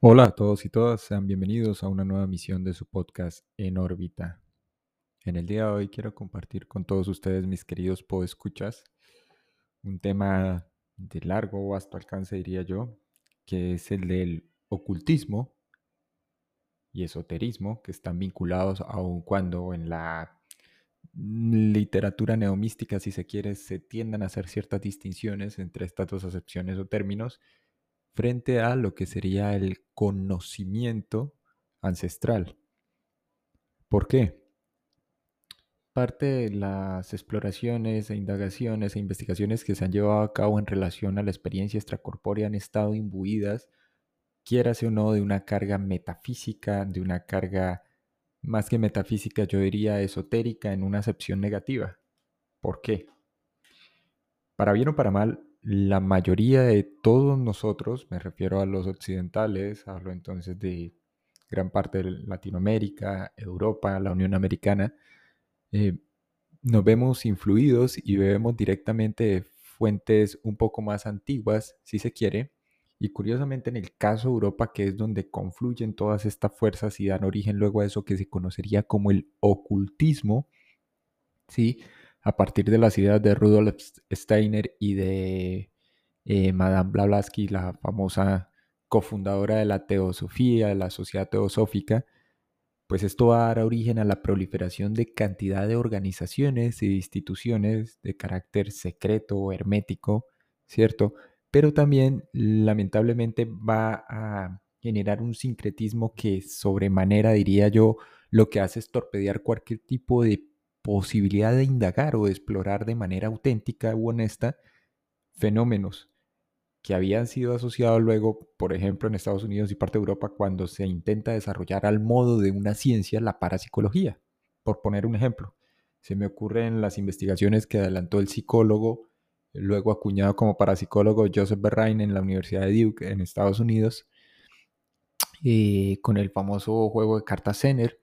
Hola a todos y todas, sean bienvenidos a una nueva emisión de su podcast En órbita. En el día de hoy quiero compartir con todos ustedes, mis queridos podescuchas, un tema de largo o vasto alcance, diría yo, que es el del ocultismo y esoterismo, que están vinculados aun cuando en la literatura neomística, si se quiere, se tiendan a hacer ciertas distinciones entre estas dos acepciones o términos, frente a lo que sería el conocimiento ancestral. ¿Por qué? Parte de las exploraciones e indagaciones e investigaciones que se han llevado a cabo en relación a la experiencia extracorpórea han estado imbuidas, quiérase o no, de una carga metafísica, de una carga más que metafísica, yo diría esotérica en una acepción negativa. ¿Por qué? Para bien o para mal, la mayoría de todos nosotros, me refiero a los occidentales, hablo entonces de gran parte de Latinoamérica, Europa, la Unión Americana, eh, nos vemos influidos y bebemos directamente de fuentes un poco más antiguas, si se quiere, y curiosamente en el caso de Europa, que es donde confluyen todas estas fuerzas y dan origen luego a eso que se conocería como el ocultismo, ¿sí? A partir de las ideas de Rudolf Steiner y de eh, Madame Blavatsky, la famosa cofundadora de la teosofía, de la sociedad teosófica, pues esto va a dar origen a la proliferación de cantidad de organizaciones y instituciones de carácter secreto o hermético, ¿cierto? Pero también lamentablemente va a generar un sincretismo que sobremanera, diría yo, lo que hace es torpedear cualquier tipo de posibilidad de indagar o de explorar de manera auténtica u honesta fenómenos que habían sido asociados luego, por ejemplo, en Estados Unidos y parte de Europa, cuando se intenta desarrollar al modo de una ciencia la parapsicología. Por poner un ejemplo, se me ocurren las investigaciones que adelantó el psicólogo, luego acuñado como parapsicólogo Joseph Berrain en la Universidad de Duke en Estados Unidos, eh, con el famoso juego de cartas Zener,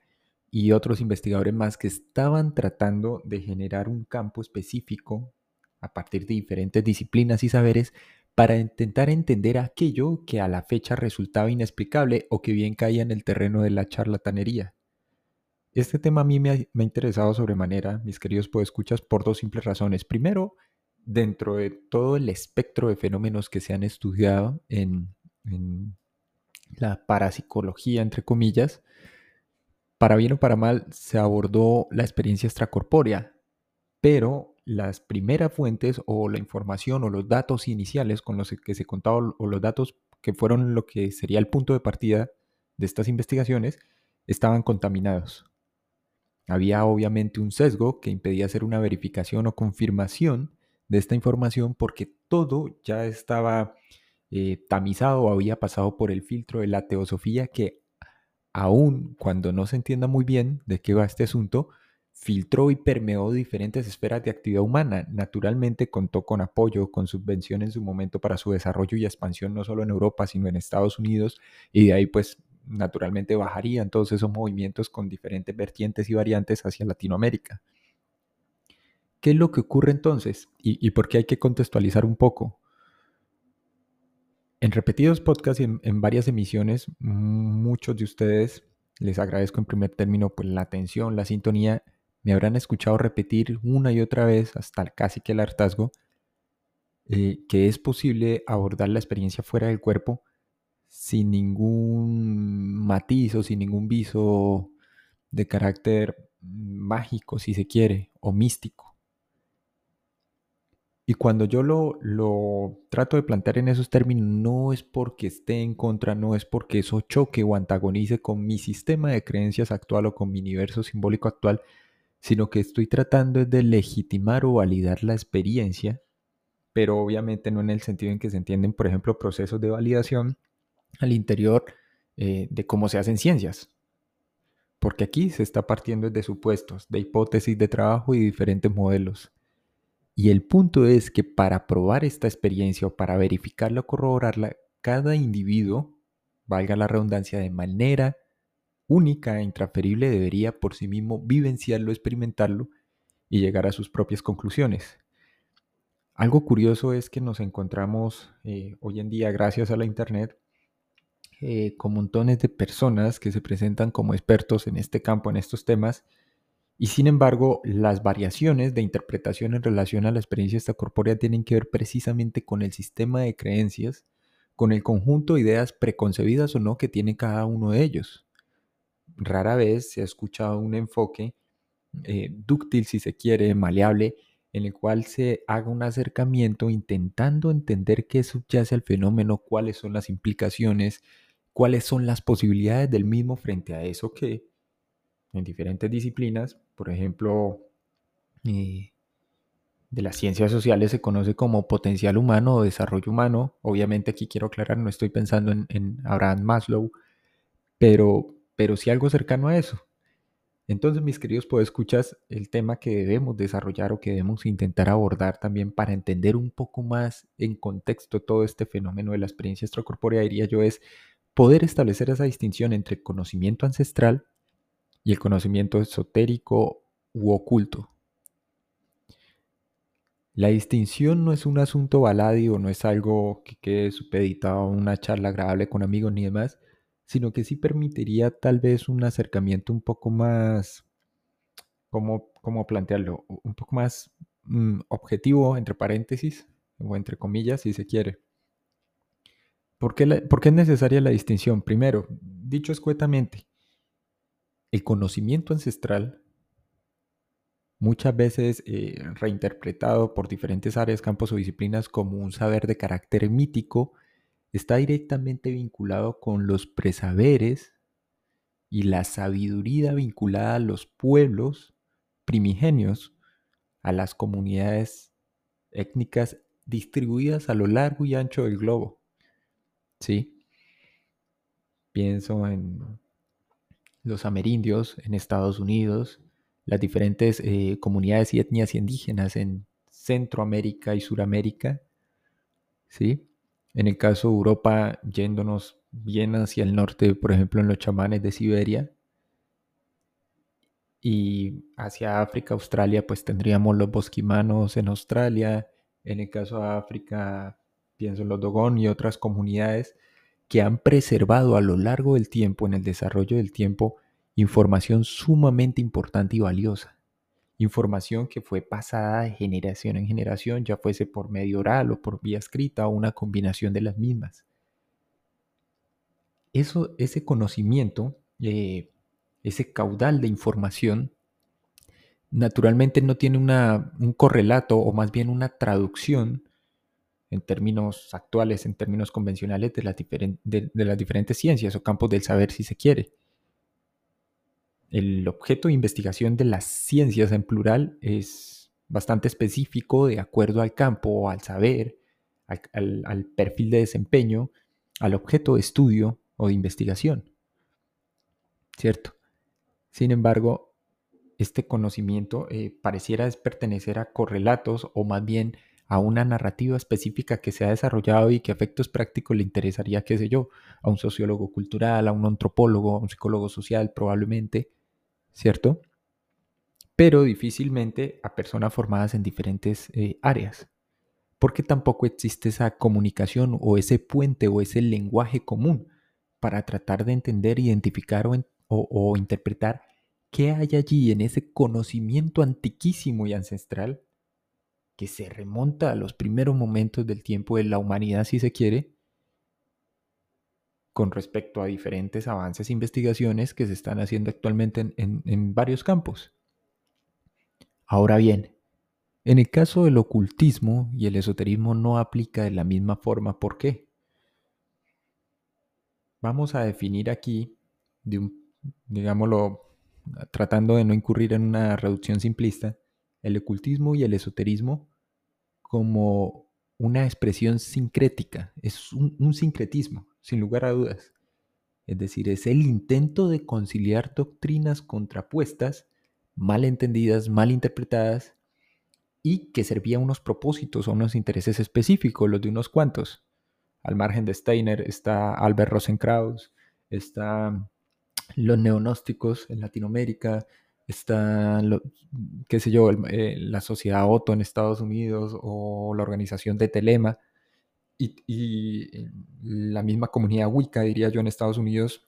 y otros investigadores más que estaban tratando de generar un campo específico a partir de diferentes disciplinas y saberes para intentar entender aquello que a la fecha resultaba inexplicable o que bien caía en el terreno de la charlatanería. Este tema a mí me ha, interesado sobremanera, mis queridos podescuchas, por dos simples razones. Primero, dentro de todo el espectro de fenómenos que se han estudiado en, en la parapsicología, entre comillas, para bien o para mal, se abordó la experiencia extracorpórea, pero las primeras fuentes o la información o los datos iniciales con los que se contaba o los datos que fueron lo que sería el punto de partida de estas investigaciones estaban contaminados. Había obviamente un sesgo que impedía hacer una verificación o confirmación de esta información porque todo ya estaba eh, tamizado o había pasado por el filtro de la teosofía que aún cuando no se entienda muy bien de qué va este asunto, filtró y permeó diferentes esferas de actividad humana. Naturalmente contó con apoyo, con subvención en su momento para su desarrollo y expansión no solo en Europa, sino en Estados Unidos, y de ahí pues naturalmente bajarían todos esos movimientos con diferentes vertientes y variantes hacia Latinoamérica. ¿Qué es lo que ocurre entonces? ¿Y, y por qué hay que contextualizar un poco? En repetidos podcasts y en, varias emisiones, muchos de ustedes, les agradezco en primer término pues, la atención, la sintonía, me habrán escuchado repetir una y otra vez, hasta casi que el hartazgo, eh, que es posible abordar la experiencia fuera del cuerpo sin ningún matiz o sin ningún viso de carácter mágico, si se quiere, o místico. Y cuando yo lo, trato de plantear en esos términos, no es porque esté en contra, no es porque eso choque o antagonice con mi sistema de creencias actual o con mi universo simbólico actual, sino que estoy tratando de legitimar o validar la experiencia, pero obviamente no en el sentido en que se entienden, por ejemplo, procesos de validación al interior eh, de cómo se hacen ciencias. Porque aquí se está partiendo de supuestos, de hipótesis de trabajo y diferentes modelos. Y el punto es que para probar esta experiencia o para verificarla o corroborarla, cada individuo, valga la redundancia, de manera única e intransferible debería por sí mismo vivenciarlo, experimentarlo y llegar a sus propias conclusiones. Algo curioso es que nos encontramos eh, hoy en día, gracias a la Internet, eh, con montones de personas que se presentan como expertos en este campo, en estos temas, y sin embargo, las variaciones de interpretación en relación a la experiencia extracorpórea tienen que ver precisamente con el sistema de creencias, con el conjunto de ideas preconcebidas o no que tiene cada uno de ellos. Rara vez se ha escuchado un enfoque eh, dúctil, si se quiere, maleable, en el cual se haga un acercamiento intentando entender qué subyace al fenómeno, cuáles son las implicaciones, cuáles son las posibilidades del mismo frente a eso que en diferentes disciplinas, por ejemplo, eh, de las ciencias sociales se conoce como potencial humano o desarrollo humano. Obviamente aquí quiero aclarar, no estoy pensando en, Abraham Maslow, pero, pero sí algo cercano a eso. Entonces, mis queridos escuchas el tema que debemos desarrollar o que debemos intentar abordar también para entender un poco más en contexto todo este fenómeno de la experiencia extracorpórea, diría yo, es poder establecer esa distinción entre conocimiento ancestral y el conocimiento esotérico u oculto. La distinción no es un asunto baladio, no es algo que quede supeditado a una charla agradable con amigos ni demás, sino que sí permitiría tal vez un acercamiento un poco más, ¿cómo, cómo plantearlo? Un poco más mm, objetivo, entre paréntesis, o entre comillas, si se quiere. ¿Por qué, ¿Por qué es necesaria la distinción? Primero, dicho escuetamente, el conocimiento ancestral, muchas veces eh, reinterpretado por diferentes áreas, campos o disciplinas como un saber de carácter mítico, está directamente vinculado con los presaberes y la sabiduría vinculada a los pueblos primigenios, a las comunidades étnicas distribuidas a lo largo y ancho del globo. ¿Sí? Pienso en los amerindios en Estados Unidos, las diferentes eh, comunidades y etnias indígenas en Centroamérica y Suramérica, ¿sí? En el caso de Europa, yéndonos bien hacia el norte, por ejemplo, en los chamanes de Siberia, y hacia África, Australia, pues tendríamos los bosquimanos en Australia, en el caso de África, pienso en los Dogon y otras comunidades que han preservado a lo largo del tiempo, en el desarrollo del tiempo, información sumamente importante y valiosa. Información que fue pasada de generación en generación, ya fuese por medio oral o por vía escrita o una combinación de las mismas. Eso, ese conocimiento, eh, ese caudal de información, naturalmente no tiene un correlato o más bien una traducción en términos actuales, en términos convencionales de las, diferentes ciencias o campos del saber, si se quiere. El objeto de investigación de las ciencias en plural es bastante específico de acuerdo al campo, al saber, al, perfil de desempeño, al objeto de estudio o de investigación. ¿Cierto? Sin embargo, este conocimiento eh, pareciera pertenecer a correlatos o más bien a una narrativa específica que se ha desarrollado y que a efectos prácticos le interesaría, qué sé yo, a un sociólogo cultural, a un antropólogo, a un psicólogo social probablemente, ¿cierto? Pero difícilmente a personas formadas en diferentes eh, áreas, porque tampoco existe esa comunicación o ese puente o ese lenguaje común para tratar de entender, identificar o interpretar qué hay allí en ese conocimiento antiquísimo y ancestral que se remonta a los primeros momentos del tiempo de la humanidad, si se quiere, con respecto a diferentes avances e investigaciones que se están haciendo actualmente en, varios campos. Ahora bien, en el caso del ocultismo y el esoterismo no aplica de la misma forma. ¿Por qué? Vamos a definir aquí, digámoslo, tratando de no incurrir en una reducción simplista, el ocultismo y el esoterismo como una expresión sincrética, es un, sincretismo, sin lugar a dudas. Es decir, es el intento de conciliar doctrinas contrapuestas, mal entendidas, mal interpretadas, y que servía a unos propósitos, a unos intereses específicos, los de unos cuantos. Al margen de Steiner está Albert Rosenkraus, está los neonósticos en Latinoamérica, está, qué sé yo, eh, la sociedad Otto en Estados Unidos o la organización de Telema, y, la misma comunidad Wicca, diría yo, en Estados Unidos,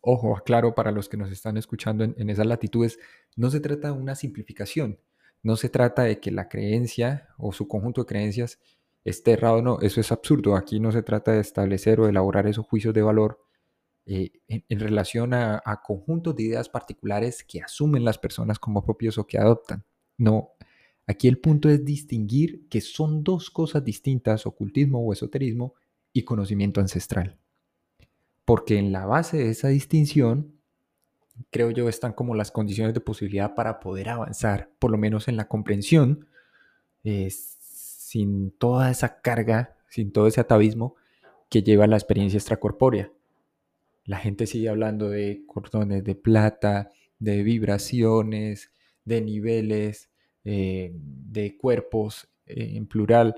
ojo, aclaro para los que nos están escuchando en, esas latitudes, no se trata de una simplificación, no se trata de que la creencia o su conjunto de creencias esté errado o no, eso es absurdo, aquí no se trata de establecer o elaborar esos juicios de valor eh, en, relación a, a, conjuntos de ideas particulares que asumen las personas como propios o que adoptan. No, aquí el punto es distinguir que son dos cosas distintas, ocultismo o esoterismo y conocimiento ancestral. Porque en la base de esa distinción, creo yo, están como las condiciones de posibilidad para poder avanzar, por lo menos en la comprensión, eh, sin toda esa carga, sin todo ese atavismo que lleva la experiencia extracorpórea. La gente sigue hablando de cordones de plata, de vibraciones, de niveles, eh, de cuerpos eh, en plural,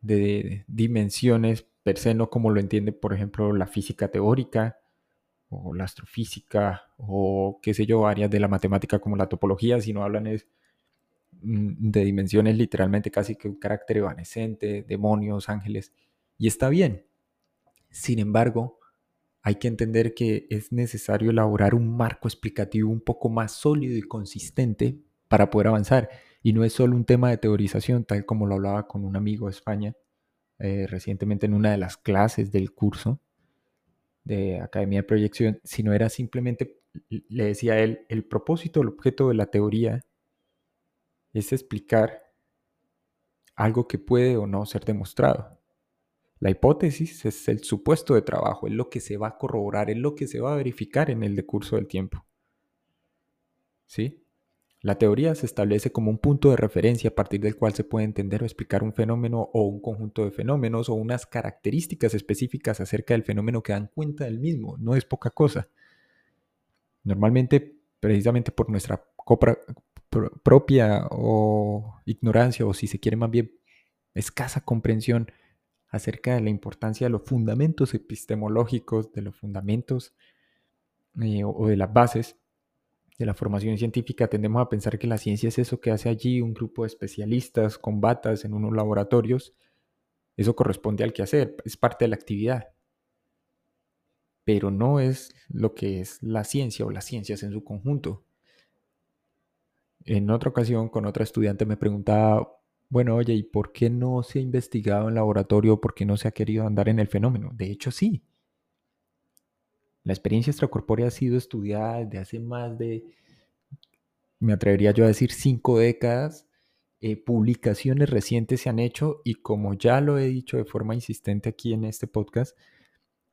de, dimensiones per se, no como lo entiende, por ejemplo, la física teórica o la astrofísica o qué sé yo, áreas de la matemática como la topología, sino hablan mm, de dimensiones literalmente casi que un carácter evanescente, demonios, ángeles, y está bien. Sin embargo, hay que entender que es necesario elaborar un marco explicativo un poco más sólido y consistente para poder avanzar. Y no es solo un tema de teorización, tal como lo hablaba con un amigo de España eh, recientemente en una de las clases del curso de Academia de Proyección, sino era simplemente, le decía él, el propósito, el objeto de la teoría es explicar algo que puede o no ser demostrado. La hipótesis es el supuesto de trabajo, es lo que se va a corroborar, es lo que se va a verificar en el decurso del tiempo. ¿Sí? La teoría se establece como un punto de referencia a partir del cual se puede entender o explicar un fenómeno o un conjunto de fenómenos o unas características específicas acerca del fenómeno que dan cuenta del mismo. No es poca cosa. Normalmente, precisamente por nuestra propia o ignorancia o si se quiere más bien escasa comprensión acerca de la importancia de los fundamentos epistemológicos, de los fundamentos eh, o de las bases de la formación científica, tendemos a pensar que la ciencia es eso que hace allí un grupo de especialistas con batas en unos laboratorios. Eso corresponde al quehacer, es parte de la actividad. Pero no es lo que es la ciencia o las ciencias en su conjunto. En otra ocasión, con otra estudiante me preguntaba, bueno, oye, ¿y por qué no se ha investigado en laboratorio? ¿Por qué no se ha querido andar en el fenómeno? De hecho, sí. La experiencia extracorpórea ha sido estudiada desde hace más de, me atrevería yo a decir, cinco décadas. Eh, publicaciones recientes se han hecho y como ya lo he dicho de forma insistente aquí en este podcast,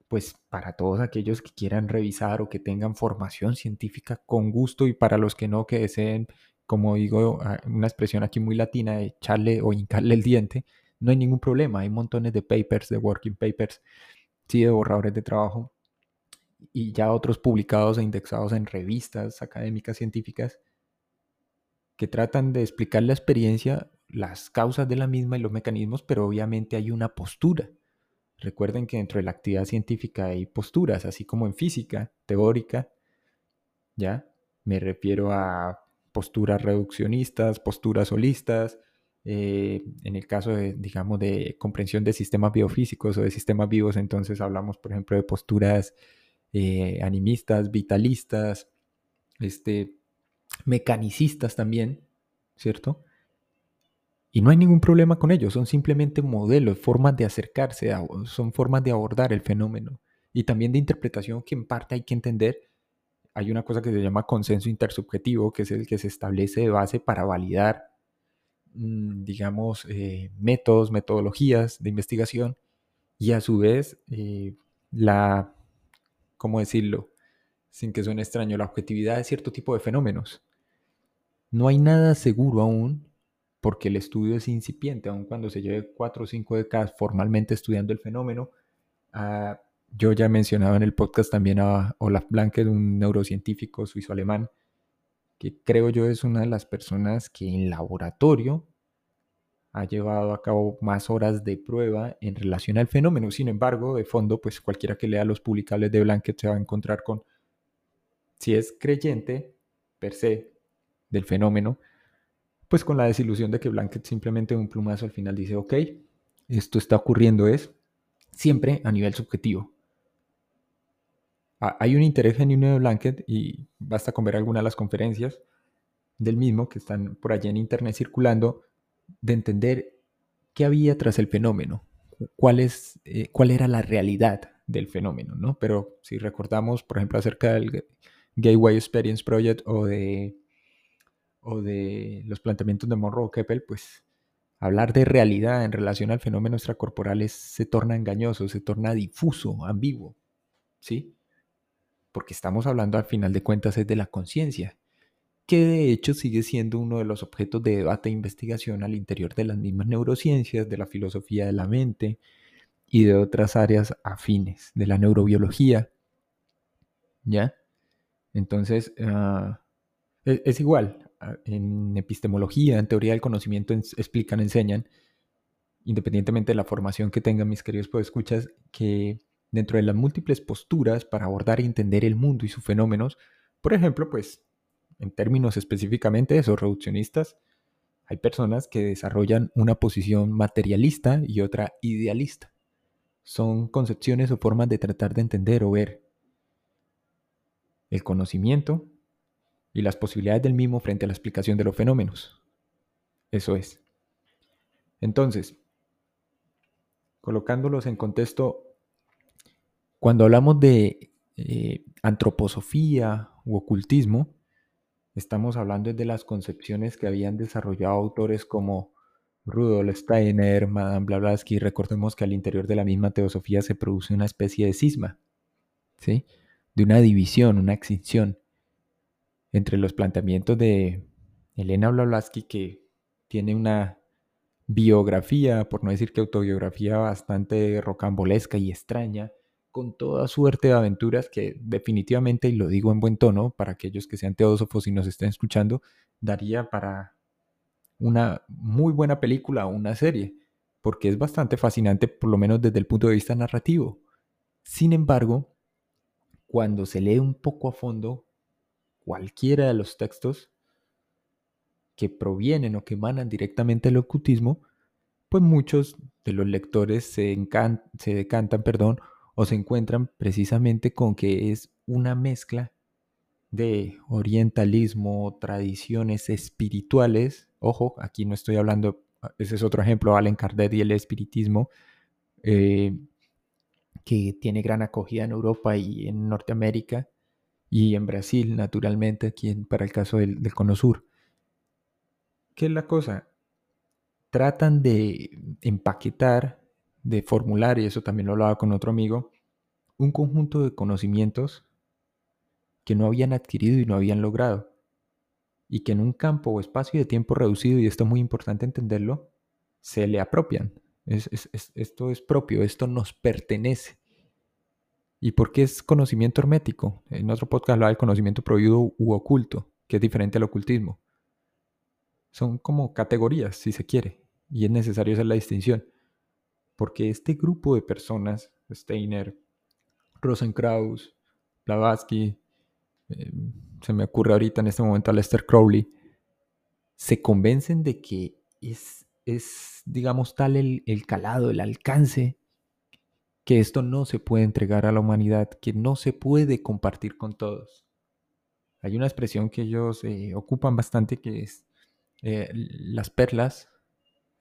pues para todos aquellos que quieran revisar o que tengan formación científica con gusto y para los que no, que deseen como digo, una expresión aquí muy latina de echarle o hincarle el diente, no hay ningún problema. Hay montones de papers, de working papers, sí, de borradores de trabajo y ya otros publicados e indexados en revistas académicas científicas que tratan de explicar la experiencia, las causas de la misma y los mecanismos, pero obviamente hay una postura. Recuerden que dentro de la actividad científica hay posturas, así como en física teórica, ¿ya? Me refiero a posturas reduccionistas, posturas holistas, eh, en el caso de, digamos, de comprensión de sistemas biofísicos o de sistemas vivos, entonces hablamos, por ejemplo, de posturas eh, animistas, vitalistas, este, mecanicistas también, ¿cierto? Y no hay ningún problema con ellos, son simplemente modelos, formas de acercarse, son formas de abordar el fenómeno y también de interpretación que en parte hay que entender hay una cosa que se llama consenso intersubjetivo, que es el que se establece de base para validar, mm, digamos, eh, métodos, metodologías de investigación y a su vez eh, la, ¿cómo decirlo? Sin que suene extraño, la objetividad de cierto tipo de fenómenos. No hay nada seguro aún porque el estudio es incipiente, aun cuando se lleve cuatro o cinco décadas formalmente estudiando el fenómeno, ah, yo ya he mencionado en el podcast también a Olaf Blanket, un neurocientífico suizo-alemán, que creo yo es una de las personas que en laboratorio ha llevado a cabo más horas de prueba en relación al fenómeno. Sin embargo, de fondo, pues cualquiera que lea los publicables de Blanket se va a encontrar con, si es creyente per se del fenómeno, pues con la desilusión de que Blanket simplemente un plumazo al final dice, ok, esto está ocurriendo es siempre a nivel subjetivo. Hay un interés genuino de Blanket y basta con ver algunas de las conferencias del mismo que están por allí en internet circulando de entender qué había tras el fenómeno, cuál, es, eh, cuál era la realidad del fenómeno, ¿no? Pero si recordamos, por ejemplo, acerca del Gateway Experience Project o de, o de los planteamientos de Monroe Keppel, pues hablar de realidad en relación al fenómeno extracorporal se torna engañoso, se torna difuso, ambiguo, ¿sí? Porque estamos hablando al final de cuentas es de la conciencia, que de hecho sigue siendo uno de los objetos de debate e investigación al interior de las mismas neurociencias, de la filosofía de la mente y de otras áreas afines, de la neurobiología. ¿Ya? Entonces, ah, e, es, igual, ah, en epistemología, en teoría del conocimiento, explican, enseñan, independientemente de la formación que tengan mis queridos escuchas, que dentro de las múltiples posturas para abordar y entender el mundo y sus fenómenos, por ejemplo, pues en términos específicamente de esos reduccionistas, hay personas que desarrollan una posición materialista y otra idealista. Son concepciones o formas de tratar de entender o ver el conocimiento y las posibilidades del mismo frente a la explicación de los fenómenos. Eso es. Entonces, colocándolos en contexto, cuando hablamos de eh, antroposofía u ocultismo, Estamos hablando de las concepciones que habían desarrollado autores como Rudolf Steiner, Madame Blavatsky. Recordemos que al interior de la misma teosofía se produce una especie de cisma, ¿sí? de una división, una extinción entre los planteamientos de Elena Blavatsky, que tiene una biografía, por no decir que autobiografía bastante rocambolesca y extraña, con toda suerte de aventuras que definitivamente, y lo digo en buen tono, para aquellos que sean teósofos y nos estén escuchando, daría para una muy buena película o una serie, porque es bastante fascinante, por lo menos desde el punto de vista narrativo. Sin embargo, cuando se lee un poco a fondo cualquiera de los textos que provienen o que emanan directamente del ocultismo, pues muchos de los lectores se, se decantan perdón, o se encuentran precisamente con que es una mezcla de orientalismo, tradiciones espirituales. Ojo, aquí no estoy hablando, ese es otro ejemplo, Allen Kardec y el espiritismo, eh, que tiene gran acogida en Europa y en Norteamérica y en Brasil, naturalmente, aquí para el caso del, del Cono Sur. ¿Qué es la cosa? Tratan de empaquetar de formular, y eso también lo hablaba con otro amigo, un conjunto de conocimientos que no habían adquirido y no habían logrado, y que en un campo o espacio de tiempo reducido, y esto es muy importante entenderlo, se le apropian. esto es propio, esto nos pertenece. ¿Y por qué es conocimiento hermético? En otro podcast hablaba del conocimiento prohibido u oculto, que es diferente al ocultismo. Son como categorías, si se quiere, y es necesario hacer la distinción porque este grupo de personas, Steiner, Rosenkraus, Blavatsky, eh, se me ocurre ahorita en este momento a Lester Crowley, se convencen de que es, es digamos, tal el, calado, el alcance, que esto no se puede entregar a la humanidad, que no se puede compartir con todos. Hay una expresión que ellos eh, ocupan bastante que es eh, las perlas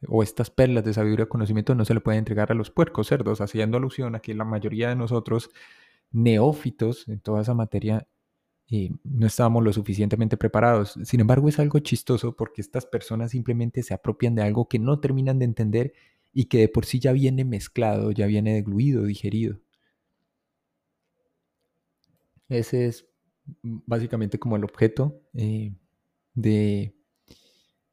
o estas perlas de sabiduría y conocimiento no se le puede entregar a los puercos cerdos, haciendo alusión a que la mayoría de nosotros, neófitos en toda esa materia, eh, no estábamos lo suficientemente preparados. Sin embargo, es algo chistoso porque estas personas simplemente se apropian de algo que no terminan de entender y que de por sí ya viene mezclado, ya viene degluido, digerido. Ese es básicamente como el objeto eh, de,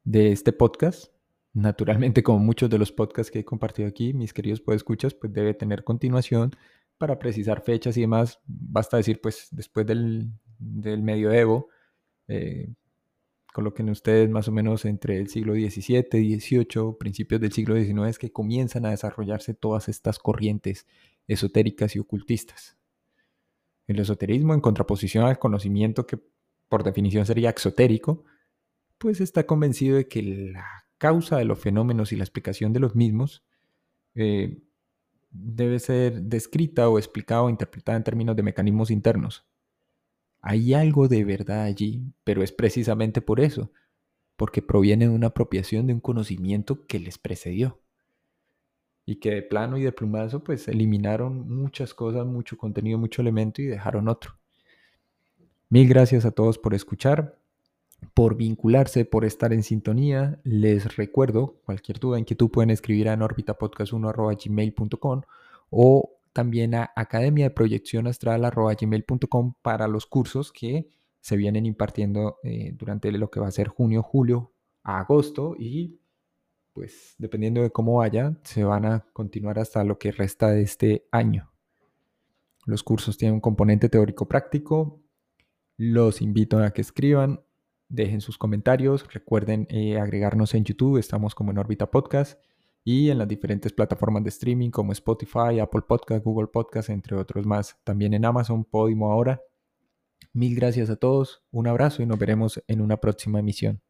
de este podcast. Naturalmente, como muchos de los podcasts que he compartido aquí, mis queridos escuchas, pues debe tener continuación para precisar fechas y demás. Basta decir, pues, después del, del medioevo, eh, coloquen ustedes más o menos entre el siglo XVII, XVIII, principios del siglo XIX, que comienzan a desarrollarse todas estas corrientes esotéricas y ocultistas. El esoterismo, en contraposición al conocimiento que por definición sería exotérico, pues está convencido de que la causa de los fenómenos y la explicación de los mismos eh, debe ser descrita o explicada o interpretada en términos de mecanismos internos. Hay algo de verdad allí, pero es precisamente por eso, porque proviene de una apropiación de un conocimiento que les precedió. Y que de plano y de plumazo pues eliminaron muchas cosas, mucho contenido, mucho elemento y dejaron otro. Mil gracias a todos por escuchar por vincularse, por estar en sintonía. Les recuerdo, cualquier duda, inquietud pueden escribir a norbitapodcast1.gmail.com o también a academia de proyección astral.gmail.com para los cursos que se vienen impartiendo eh, durante lo que va a ser junio, julio, agosto y pues dependiendo de cómo vaya, se van a continuar hasta lo que resta de este año. Los cursos tienen un componente teórico práctico. Los invito a que escriban dejen sus comentarios, recuerden eh, agregarnos en YouTube, estamos como en órbita podcast y en las diferentes plataformas de streaming como Spotify, Apple Podcast, Google Podcast, entre otros más, también en Amazon, Podimo ahora. Mil gracias a todos, un abrazo y nos veremos en una próxima emisión.